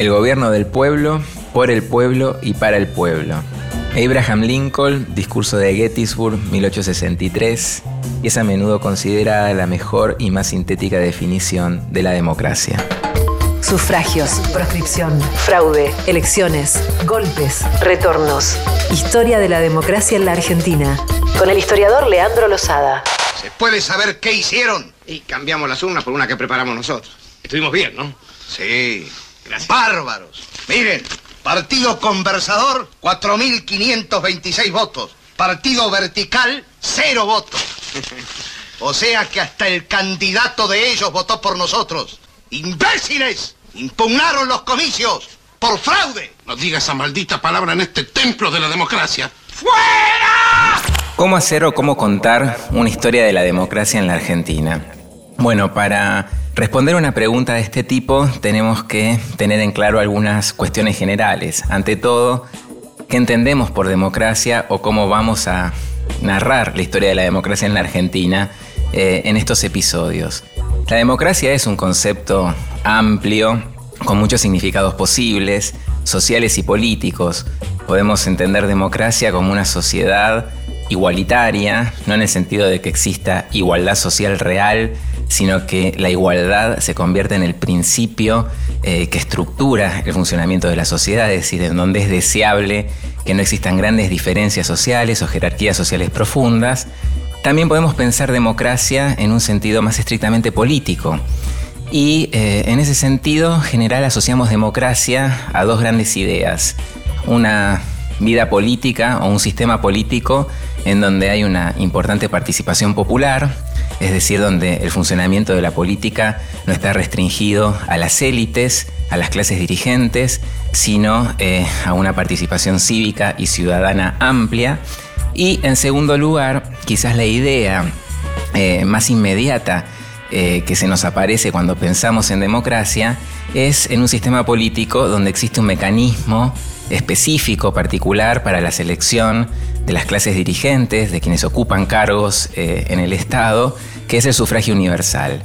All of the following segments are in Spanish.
El gobierno del pueblo, por el pueblo y para el pueblo. Abraham Lincoln, discurso de Gettysburg, 1863, es a menudo considerada la mejor y más sintética definición de la democracia. Sufragios, proscripción, fraude, elecciones, golpes, retornos. Historia de la democracia en la Argentina. Con el historiador Leandro Lozada. ¿Se puede saber qué hicieron? Y cambiamos las urnas por una que preparamos nosotros. Estuvimos bien, ¿no? Sí. Gracias. Bárbaros. Miren, Partido Conversador, 4.526 votos. Partido Vertical, cero votos. O sea que hasta el candidato de ellos votó por nosotros. ¡Imbéciles! Impugnaron los comicios por fraude. No diga esa maldita palabra en este templo de la democracia. ¡Fuera! ¿Cómo hacer o cómo contar una historia de la democracia en la Argentina? Bueno, para responder una pregunta de este tipo tenemos que tener en claro algunas cuestiones generales. Ante todo, ¿qué entendemos por democracia o cómo vamos a narrar la historia de la democracia en la Argentina eh, en estos episodios? La democracia es un concepto amplio, con muchos significados posibles, sociales y políticos. Podemos entender democracia como una sociedad igualitaria, no en el sentido de que exista igualdad social real, sino que la igualdad se convierte en el principio eh, que estructura el funcionamiento de la sociedad, es decir, en donde es deseable que no existan grandes diferencias sociales o jerarquías sociales profundas. También podemos pensar democracia en un sentido más estrictamente político. Y eh, en ese sentido general asociamos democracia a dos grandes ideas. Una vida política o un sistema político en donde hay una importante participación popular, es decir, donde el funcionamiento de la política no está restringido a las élites, a las clases dirigentes, sino eh, a una participación cívica y ciudadana amplia. Y en segundo lugar, quizás la idea eh, más inmediata eh, que se nos aparece cuando pensamos en democracia es en un sistema político donde existe un mecanismo específico, particular para la selección de las clases dirigentes, de quienes ocupan cargos eh, en el Estado, que es el sufragio universal.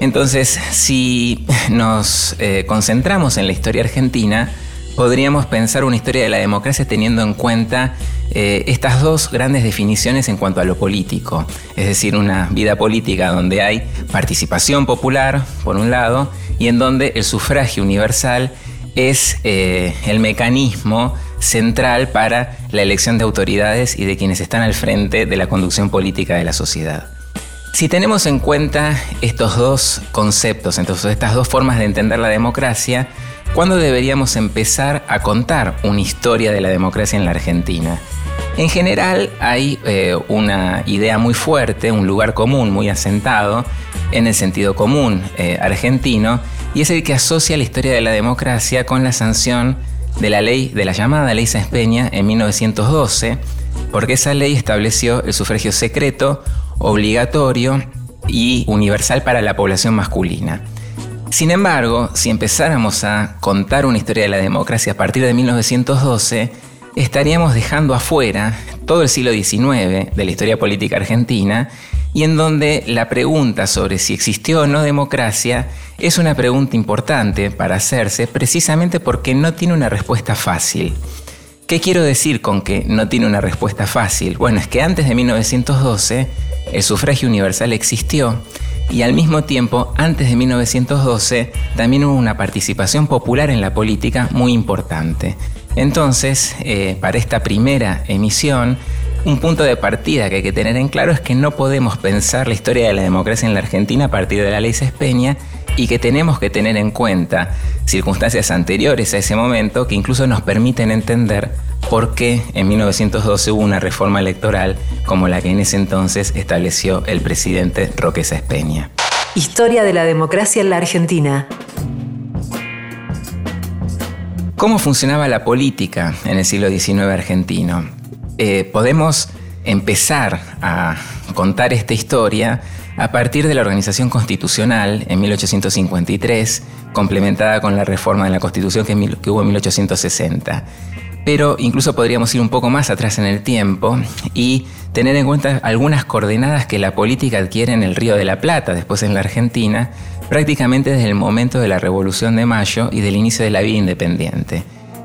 Entonces, si nos eh, concentramos en la historia argentina, podríamos pensar una historia de la democracia teniendo en cuenta eh, estas dos grandes definiciones en cuanto a lo político, es decir, una vida política donde hay participación popular, por un lado, y en donde el sufragio universal es el mecanismo central para la elección de autoridades y de quienes están al frente de la conducción política de la sociedad. Si tenemos en cuenta estos dos conceptos, entonces estas dos formas de entender la democracia, ¿Cuándo deberíamos empezar a contar una historia de la democracia en la Argentina? En general hay eh, una idea muy fuerte, un lugar común muy asentado en el sentido común eh, argentino, y es el que asocia la historia de la democracia con la sanción de la ley, de la llamada Ley Sáenz Peña en 1912, porque esa ley estableció el sufragio secreto, obligatorio y universal para la población masculina. Sin embargo, si empezáramos a contar una historia de la democracia a partir de 1912, estaríamos dejando afuera todo el siglo XIX de la historia política argentina y en donde la pregunta sobre si existió o no democracia es una pregunta importante para hacerse precisamente porque no tiene una respuesta fácil. ¿Qué quiero decir con que no tiene una respuesta fácil? Bueno, es que antes de 1912 el sufragio universal existió y al mismo tiempo, antes de 1912, también hubo una participación popular en la política muy importante. Entonces, eh, para esta primera emisión, un punto de partida que hay que tener en claro es que no podemos pensar la historia de la democracia en la Argentina a partir de la ley Cespeña y que tenemos que tener en cuenta circunstancias anteriores a ese momento que incluso nos permiten entender por qué en 1912 hubo una reforma electoral como la que en ese entonces estableció el presidente Roque Sáenz Historia de la democracia en la Argentina. ¿Cómo funcionaba la política en el siglo XIX argentino? Eh, podemos empezar a contar esta historia a partir de la organización constitucional en 1853, complementada con la reforma de la Constitución que, que hubo en 1860. Pero incluso podríamos ir un poco más atrás en el tiempo y tener en cuenta algunas coordenadas que la política adquiere en el Río de la Plata, después en la Argentina, prácticamente desde el momento de la Revolución de Mayo y del inicio de la vida independiente.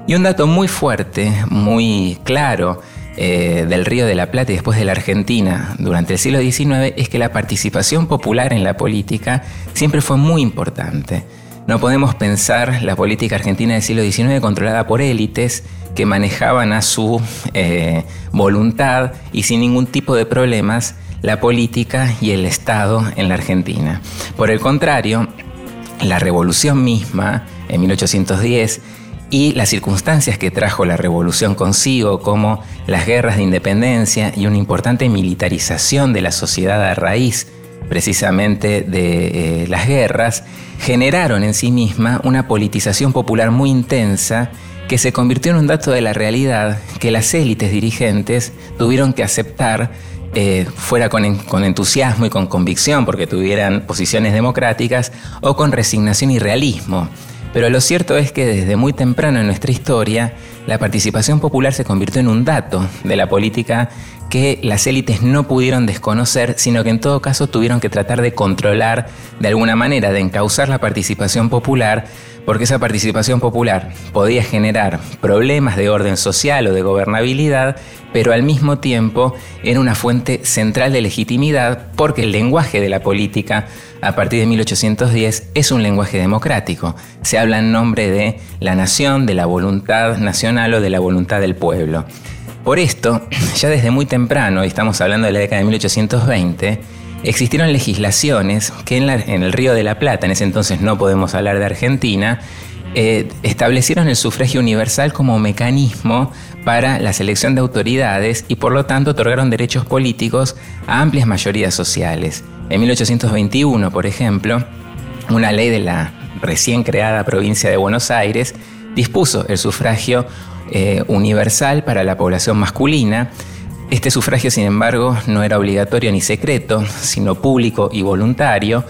Y un dato muy fuerte, muy claro, eh, del Río de la Plata y después de la Argentina durante el siglo XIX es que la participación popular en la política siempre fue muy importante. No podemos pensar la política argentina del siglo XIX controlada por élites que manejaban a su eh, voluntad y sin ningún tipo de problemas la política y el Estado en la Argentina. Por el contrario, la revolución misma, en 1810, y las circunstancias que trajo la revolución consigo, como las guerras de independencia y una importante militarización de la sociedad a raíz precisamente de eh, las guerras, generaron en sí misma una politización popular muy intensa que se convirtió en un dato de la realidad que las élites dirigentes tuvieron que aceptar eh, fuera con, con, entusiasmo y con convicción porque tuvieran posiciones democráticas o con resignación y realismo. Pero lo cierto es que desde muy temprano en nuestra historia, la participación popular se convirtió en un dato de la política que las élites no pudieron desconocer, sino que en todo caso tuvieron que tratar de controlar de alguna manera, de encauzar la participación popular, porque esa participación popular podía generar problemas de orden social o de gobernabilidad, pero al mismo tiempo era una fuente central de legitimidad, porque el lenguaje de la política a partir de 1810 es un lenguaje democrático. Se habla en nombre de la nación, de la voluntad nacional o de la voluntad del pueblo. Por esto, ya desde muy temprano, y estamos hablando de la década de 1820, existieron legislaciones que en, el Río de la Plata, en ese entonces no podemos hablar de Argentina, eh, establecieron el sufragio universal como mecanismo para la selección de autoridades y por lo tanto otorgaron derechos políticos a amplias mayorías sociales. En 1821, por ejemplo, una ley de la recién creada provincia de Buenos Aires dispuso el sufragio eh, universal para la población masculina. Este sufragio, sin embargo, no era obligatorio ni secreto, sino público y voluntario.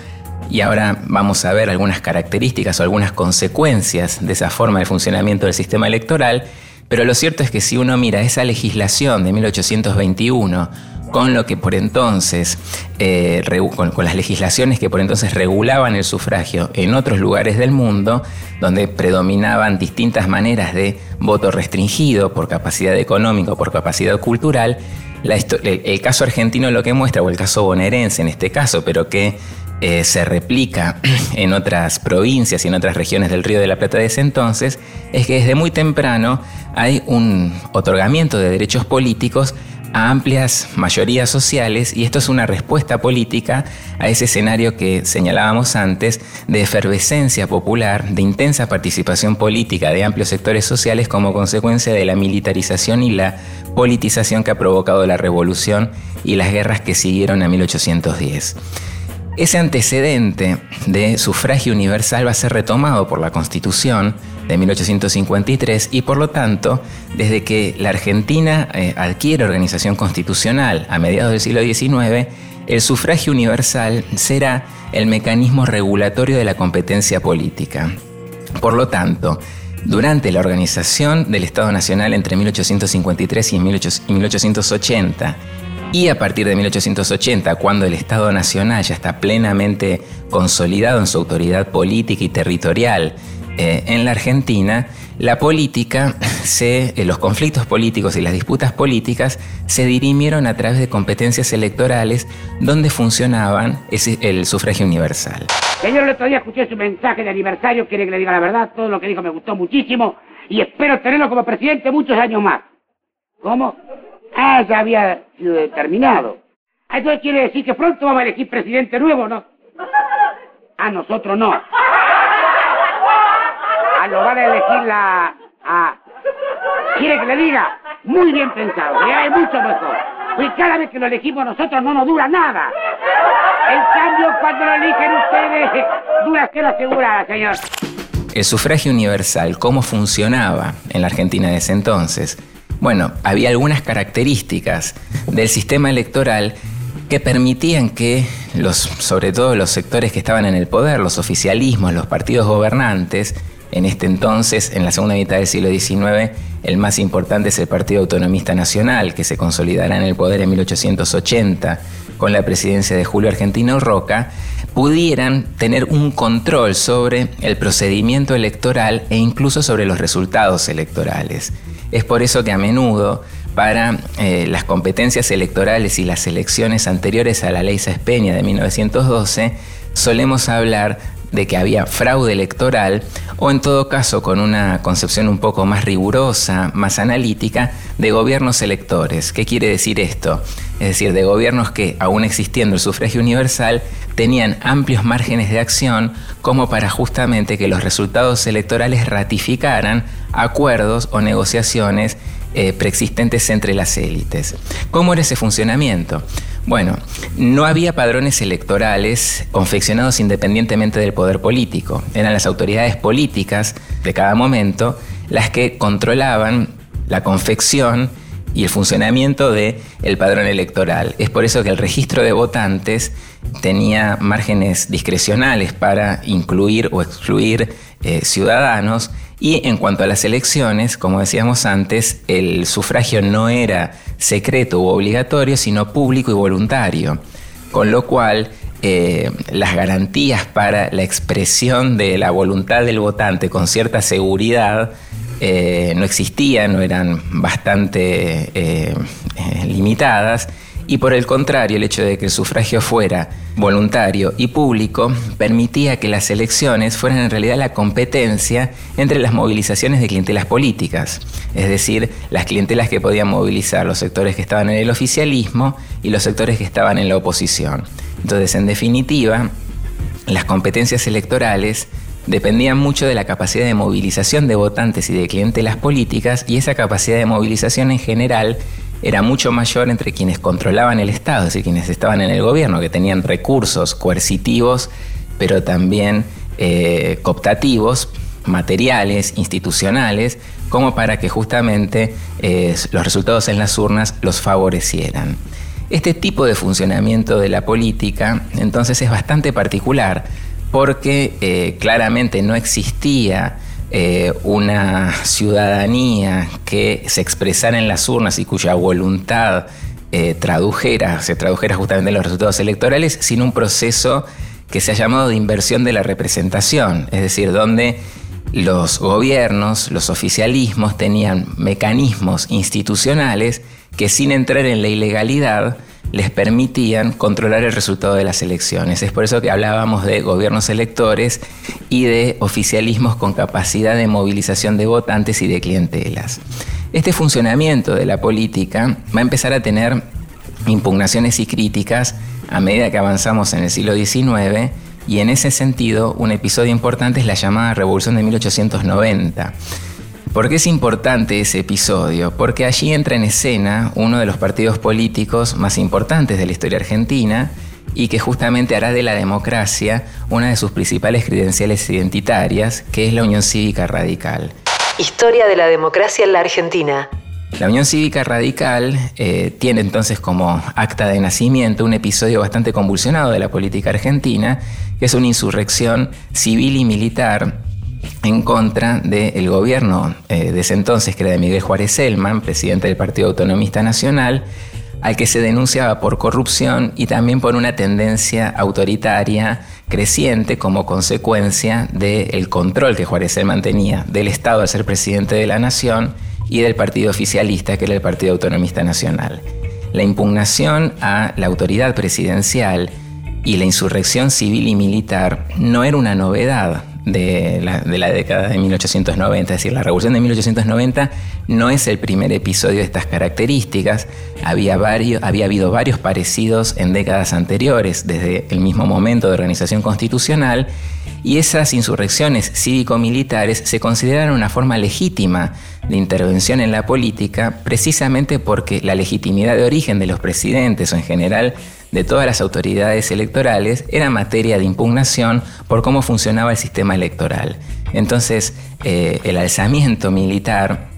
Y ahora vamos a ver algunas características o algunas consecuencias de esa forma de funcionamiento del sistema electoral. Pero lo cierto es que si uno mira esa legislación de 1821 con lo que por entonces, eh, con, las legislaciones que por entonces regulaban el sufragio en otros lugares del mundo, donde predominaban distintas maneras de voto restringido por capacidad económica o por capacidad cultural, el, caso argentino lo que muestra, o el caso bonaerense en este caso, pero que eh, se replica en otras provincias y en otras regiones del Río de la Plata de ese entonces, es que desde muy temprano hay un otorgamiento de derechos políticos a amplias mayorías sociales y esto es una respuesta política a ese escenario que señalábamos antes de efervescencia popular, de intensa participación política de amplios sectores sociales como consecuencia de la militarización y la politización que ha provocado la revolución y las guerras que siguieron a 1810. Ese antecedente de sufragio universal va a ser retomado por la Constitución de 1853 y por lo tanto, desde que la Argentina eh, adquiere organización constitucional a mediados del siglo XIX, el sufragio universal será el mecanismo regulatorio de la competencia política. Por lo tanto, durante la organización del Estado Nacional entre 1853 y 1880, y a partir de 1880, cuando el Estado Nacional ya está plenamente consolidado en su autoridad política y territorial eh, en la Argentina, la política, eh, los conflictos políticos y las disputas políticas se dirimieron a través de competencias electorales donde funcionaban el sufragio universal. Señor, el otro día escuché su mensaje de aniversario, quiere que le diga la verdad, todo lo que dijo me gustó muchísimo y espero tenerlo como presidente muchos años más. ¿Cómo? Ah, ya había sido determinado. Ah, entonces quiere decir que pronto vamos a elegir presidente nuevo, ¿no? A nosotros no. Ah, lo van a elegir la... ¿Quiere que le diga? Muy bien pensado, ya es mucho mejor. Pues cada vez que lo elegimos nosotros no nos dura nada. En cambio, cuando lo eligen ustedes, dura lo asegurada, señor. El sufragio universal, ¿cómo funcionaba en la Argentina de ese entonces? Bueno, había algunas características del sistema electoral que permitían que los, sobre todo los sectores que estaban en el poder, los oficialismos, los partidos gobernantes, en este entonces, en la segunda mitad del siglo XIX, el más importante es el Partido Autonomista Nacional, que se consolidará en el poder en 1880 con la presidencia de Julio Argentino Roca, pudieran tener un control sobre el procedimiento electoral e incluso sobre los resultados electorales. Es por eso que a menudo para eh, las competencias electorales y las elecciones anteriores a la ley Sespeña de 1912, solemos hablar de que había fraude electoral o en todo caso con una concepción un poco más rigurosa, más analítica, de gobiernos electores. ¿Qué quiere decir esto? Es decir, de gobiernos que, aún existiendo el sufragio universal, tenían amplios márgenes de acción como para justamente que los resultados electorales ratificaran acuerdos o negociaciones eh, preexistentes entre las élites. ¿Cómo era ese funcionamiento? Bueno, no había padrones electorales confeccionados independientemente del poder político. Eran las autoridades políticas de cada momento las que controlaban la confección y el funcionamiento del el padrón electoral. Es por eso que el registro de votantes tenía márgenes discrecionales para incluir o excluir eh, ciudadanos y en cuanto a las elecciones, como decíamos antes, el sufragio no era secreto u obligatorio, sino público y voluntario. Con lo cual, eh, las garantías para la expresión de la voluntad del votante con cierta seguridad eh, no existían, no eran bastante eh, limitadas y por el contrario, el hecho de que el sufragio fuera voluntario y público permitía que las elecciones fueran en realidad la competencia entre las movilizaciones de clientelas políticas, es decir, las clientelas que podían movilizar los sectores que estaban en el oficialismo y los sectores que estaban en la oposición. Entonces, en definitiva, las competencias electorales dependían mucho de la capacidad de movilización de votantes y de clientelas políticas y esa capacidad de movilización en general era mucho mayor entre quienes controlaban el Estado, es decir, quienes estaban en el gobierno, que tenían recursos coercitivos, pero también eh, cooptativos, materiales, institucionales, como para que justamente eh, los resultados en las urnas los favorecieran. Este tipo de funcionamiento de la política entonces es bastante particular porque eh, claramente no existía eh, una ciudadanía que se expresara en las urnas y cuya voluntad eh, tradujera, se tradujera justamente en los resultados electorales, sin un proceso que se ha llamado de inversión de la representación, es decir, donde los gobiernos, los oficialismos tenían mecanismos institucionales que sin entrar en la ilegalidad les permitían controlar el resultado de las elecciones. Es por eso que hablábamos de gobiernos electores y de oficialismos con capacidad de movilización de votantes y de clientelas. Este funcionamiento de la política va a empezar a tener impugnaciones y críticas a medida que avanzamos en el siglo XIX y en ese sentido un episodio importante es la llamada Revolución de 1890 ¿Por qué es importante ese episodio? Porque allí entra en escena uno de los partidos políticos más importantes de la historia argentina y que justamente hará de la democracia una de sus principales credenciales identitarias, que es la Unión Cívica Radical. Historia de la democracia en la Argentina. La Unión Cívica Radical eh, tiene entonces como acta de nacimiento un episodio bastante convulsionado de la política argentina, que es una insurrección civil y militar en contra del gobierno eh, de ese entonces, que era de Miguel Juárez Selman, presidente del Partido Autonomista Nacional, al que se denunciaba por corrupción y también por una tendencia autoritaria creciente como consecuencia del control que Juárez Selman tenía del Estado al ser presidente de la nación y del partido oficialista, que era el Partido Autonomista Nacional. La impugnación a la autoridad presidencial y la insurrección civil y militar no era una novedad de la, década de 1890. Es decir, la revolución de 1890 no es el primer episodio de estas características. Había, varios, había habido varios parecidos en décadas anteriores, desde el mismo momento de organización constitucional, y esas insurrecciones cívico-militares se consideraron una forma legítima de intervención en la política precisamente porque la legitimidad de origen de los presidentes o en general de todas las autoridades electorales era materia de impugnación por cómo funcionaba el sistema electoral. Entonces, eh, el alzamiento militar,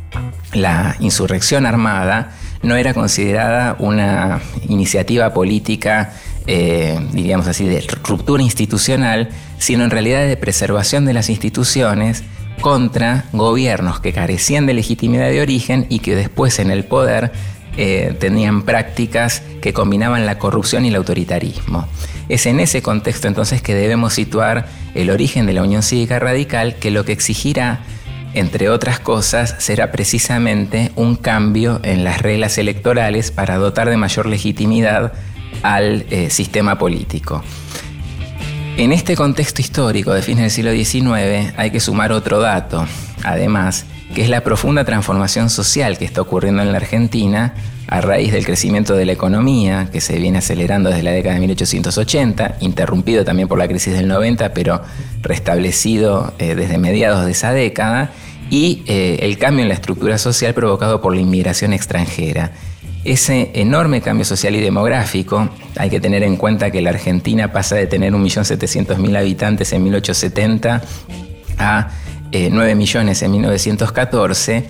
la insurrección armada, no era considerada una iniciativa política, eh, diríamos así, de ruptura institucional, sino en realidad de preservación de las instituciones contra gobiernos que carecían de legitimidad de origen y que después en el poder eh, tenían prácticas que combinaban la corrupción y el autoritarismo. Es en ese contexto entonces que debemos situar el origen de la Unión Cívica Radical, que lo que exigirá, entre otras cosas, será precisamente un cambio en las reglas electorales para dotar de mayor legitimidad al eh, sistema político. En este contexto histórico de fines del siglo XIX hay que sumar otro dato, además, que es la profunda transformación social que está ocurriendo en la Argentina a raíz del crecimiento de la economía, que se viene acelerando desde la década de 1880, interrumpido también por la crisis del 90, pero restablecido eh, desde mediados de esa década, y eh, el cambio en la estructura social provocado por la inmigración extranjera. Ese enorme cambio social y demográfico, hay que tener en cuenta que la Argentina pasa de tener 1.700.000 habitantes en 1870 a 9 eh, millones en 1914,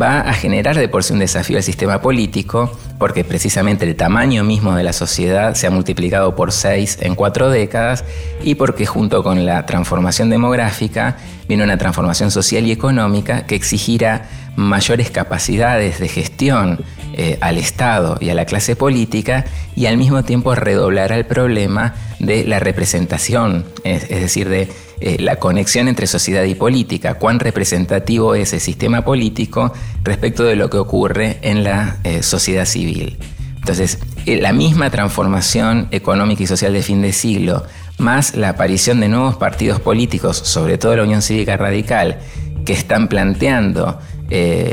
va a generar de por sí un desafío al sistema político, porque precisamente el tamaño mismo de la sociedad se ha multiplicado por 6 en 4 décadas y porque junto con la transformación demográfica viene una transformación social y económica que exigirá mayores capacidades de gestión eh, al Estado y a la clase política y al mismo tiempo redoblará el problema de la representación, es decir, de eh, la conexión entre sociedad y política, cuán representativo es el sistema político respecto de lo que ocurre en la eh, sociedad civil. Entonces, eh, la misma transformación económica y social de fin de siglo, más la aparición de nuevos partidos políticos, sobre todo la Unión Cívica Radical, que están planteando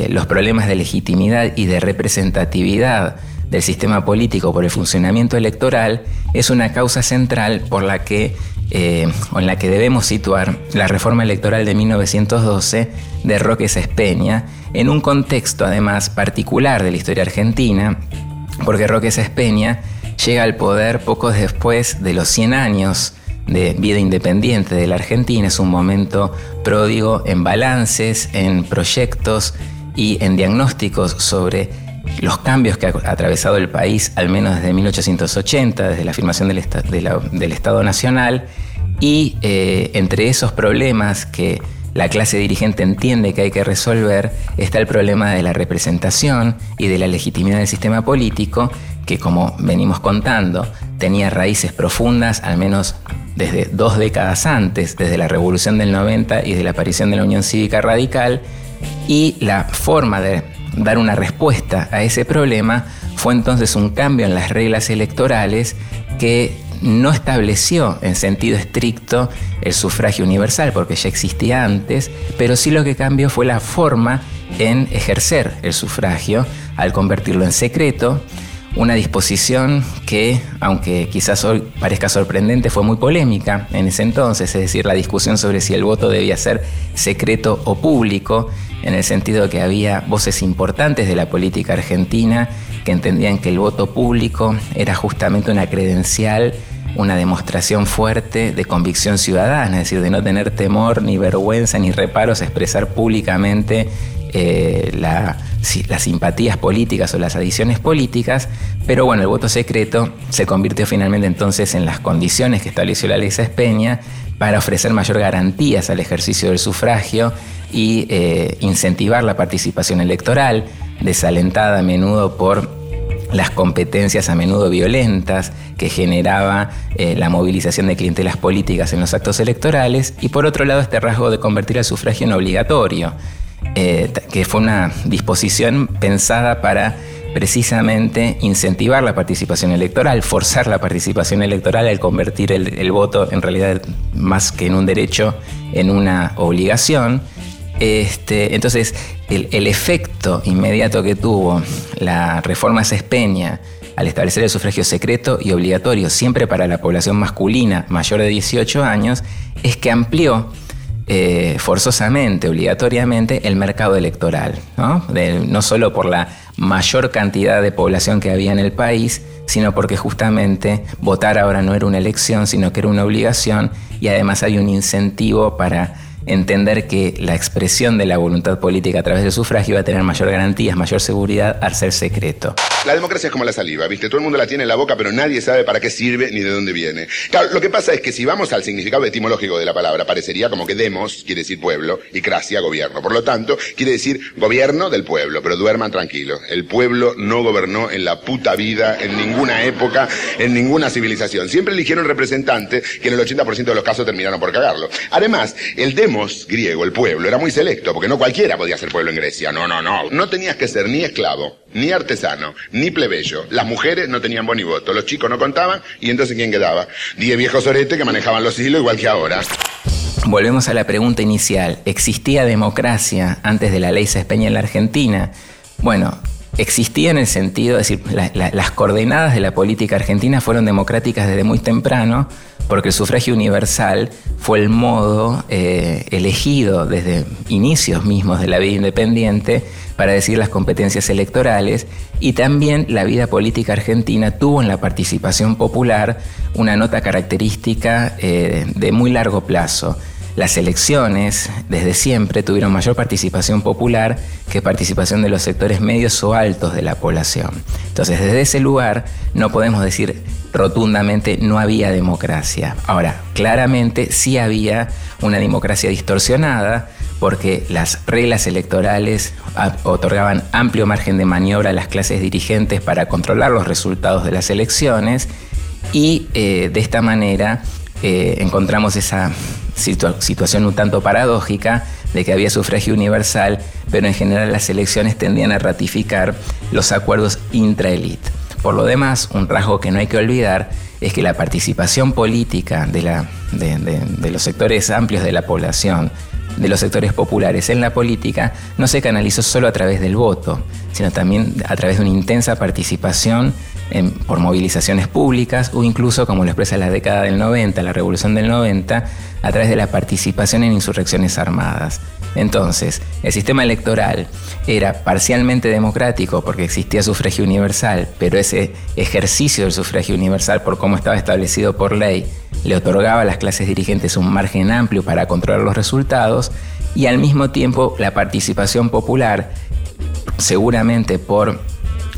los problemas de legitimidad y de representatividad del sistema político por el funcionamiento electoral, es una causa central por la que eh, en la que debemos situar la reforma electoral de 1912 de Roque Sespeña, en un contexto además particular de la historia argentina, porque Roque Sespeña llega al poder poco después de los 100 años de vida independiente de la Argentina, es un momento pródigo en balances, en proyectos y en diagnósticos sobre los cambios que ha atravesado el país, al menos desde 1880, desde la afirmación del, Estado Nacional, y eh, entre esos problemas que la clase dirigente entiende que hay que resolver está el problema de la representación y de la legitimidad del sistema político, que como venimos contando, tenía raíces profundas, al menos desde dos décadas antes, desde la Revolución del 90 y de la aparición de la Unión Cívica Radical, y la forma de dar una respuesta a ese problema fue entonces un cambio en las reglas electorales que no estableció en sentido estricto el sufragio universal, porque ya existía antes, pero sí lo que cambió fue la forma en ejercer el sufragio al convertirlo en secreto, una disposición que, aunque quizás hoy parezca sorprendente, fue muy polémica en ese entonces, es decir, la discusión sobre si el voto debía ser secreto o público, en el sentido de que había voces importantes de la política argentina que entendían que el voto público era justamente una credencial una demostración fuerte de convicción ciudadana, es decir, de no tener temor, ni vergüenza, ni reparos a expresar públicamente eh, las simpatías políticas o las adiciones políticas, pero bueno, el voto secreto se convirtió finalmente entonces en las condiciones que estableció la ley Peña para ofrecer mayor garantías al ejercicio del sufragio y eh, incentivar la participación electoral, desalentada a menudo por las competencias a menudo violentas que generaba eh, la movilización de clientelas políticas en los actos electorales y por otro lado este rasgo de convertir el sufragio en obligatorio, eh, que fue una disposición pensada para precisamente incentivar la participación electoral, forzar la participación electoral al convertir el voto en realidad más que en un derecho en una obligación este, entonces, el, efecto inmediato que tuvo la reforma Cespeña al establecer el sufragio secreto y obligatorio siempre para la población masculina mayor de 18 años es que amplió eh, forzosamente, obligatoriamente, el mercado electoral, ¿no? no solo por la mayor cantidad de población que había en el país, sino porque justamente votar ahora no era una elección, sino que era una obligación y además hay un incentivo para entender que la expresión de la voluntad política a través del sufragio va a tener mayor garantías, mayor seguridad al ser secreto. La democracia es como la saliva, ¿viste? Todo el mundo la tiene en la boca, pero nadie sabe para qué sirve ni de dónde viene. Claro, lo que pasa es que si vamos al significado etimológico de la palabra, parecería como que demos quiere decir pueblo y cracia gobierno. Por lo tanto, quiere decir gobierno del pueblo, pero duerman tranquilos. El pueblo no gobernó en la puta vida, en ninguna época, en ninguna civilización. Siempre eligieron representantes que en el 80% de los casos terminaron por cagarlo. Además, el griego, el pueblo, era muy selecto, porque no cualquiera podía ser pueblo en Grecia. No, no, no. No tenías que ser ni esclavo, ni artesano, ni plebeyo. Las mujeres no tenían voz ni voto, los chicos no contaban y entonces ¿quién quedaba? Diez viejos oretes que manejaban los hilos igual que ahora. Volvemos a la pregunta inicial. ¿Existía democracia antes de la ley Sespeña en la Argentina? Bueno, existía en el sentido, es decir, las coordenadas de la política argentina fueron democráticas desde muy temprano, porque el sufragio universal fue el modo eh, elegido desde inicios mismos de la vida independiente para decir las competencias electorales y también la vida política argentina tuvo en la participación popular una nota característica eh, de muy largo plazo. Las elecciones, desde siempre, tuvieron mayor participación popular que participación de los sectores medios o altos de la población. Entonces, desde ese lugar, no podemos decir rotundamente no había democracia. Ahora, claramente sí había una democracia distorsionada porque las reglas electorales otorgaban amplio margen de maniobra a las clases dirigentes para controlar los resultados de las elecciones y eh, de esta manera eh, encontramos esa situación un tanto paradójica de que había sufragio universal, pero en general las elecciones tendían a ratificar los acuerdos intraelite. Por lo demás, un rasgo que no hay que olvidar es que la participación política de, los sectores amplios de la población, de los sectores populares en la política, no se canalizó solo a través del voto, sino también a través de una intensa participación por movilizaciones públicas o incluso, como lo expresa la década del 90, la revolución del 90, a través de la participación en insurrecciones armadas. Entonces, el sistema electoral era parcialmente democrático porque existía sufragio universal, pero ese ejercicio del sufragio universal, por cómo estaba establecido por ley, le otorgaba a las clases dirigentes un margen amplio para controlar los resultados y al mismo tiempo la participación popular, seguramente por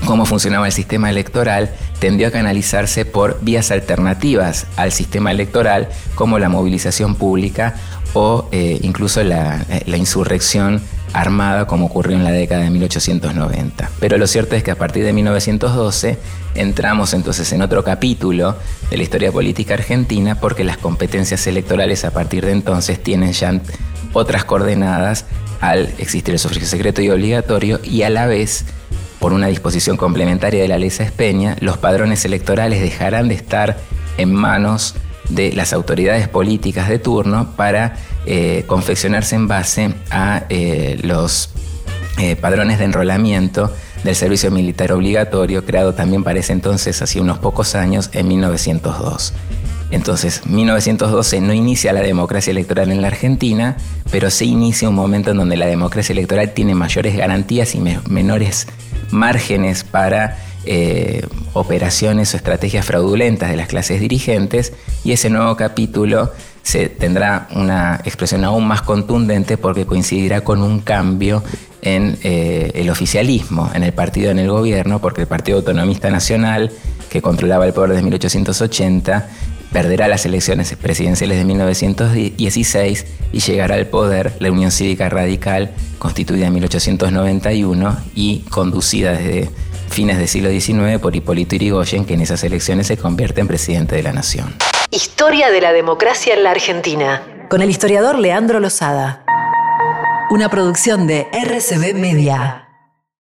cómo funcionaba el sistema electoral, tendió a canalizarse por vías alternativas al sistema electoral, como la movilización pública o eh, incluso la, eh, la insurrección armada como ocurrió en la década de 1890. Pero lo cierto es que a partir de 1912 entramos entonces en otro capítulo de la historia política argentina porque las competencias electorales a partir de entonces tienen ya otras coordenadas al existir el sufragio secreto y obligatorio y a la vez por una disposición complementaria de la ley Espeña, los padrones electorales dejarán de estar en manos de las autoridades políticas de turno para eh, confeccionarse en base a eh, los eh, padrones de enrolamiento del servicio militar obligatorio, creado también para ese entonces, hace unos pocos años, en 1902. Entonces, 1912 no inicia la democracia electoral en la Argentina, pero se inicia un momento en donde la democracia electoral tiene mayores garantías y menores márgenes para eh, operaciones o estrategias fraudulentas de las clases dirigentes y ese nuevo capítulo se tendrá una expresión aún más contundente porque coincidirá con un cambio en eh, el oficialismo, en el partido en el gobierno, porque el Partido Autonomista Nacional, que controlaba el poder desde 1880, perderá las elecciones presidenciales de 1916 y llegará al poder la Unión Cívica Radical, constituida en 1891 y conducida desde fines del siglo XIX por Hipólito Yrigoyen, que en esas elecciones se convierte en presidente de la nación. Historia de la democracia en la Argentina, con el historiador Leandro Lozada. Una producción de RCB Media.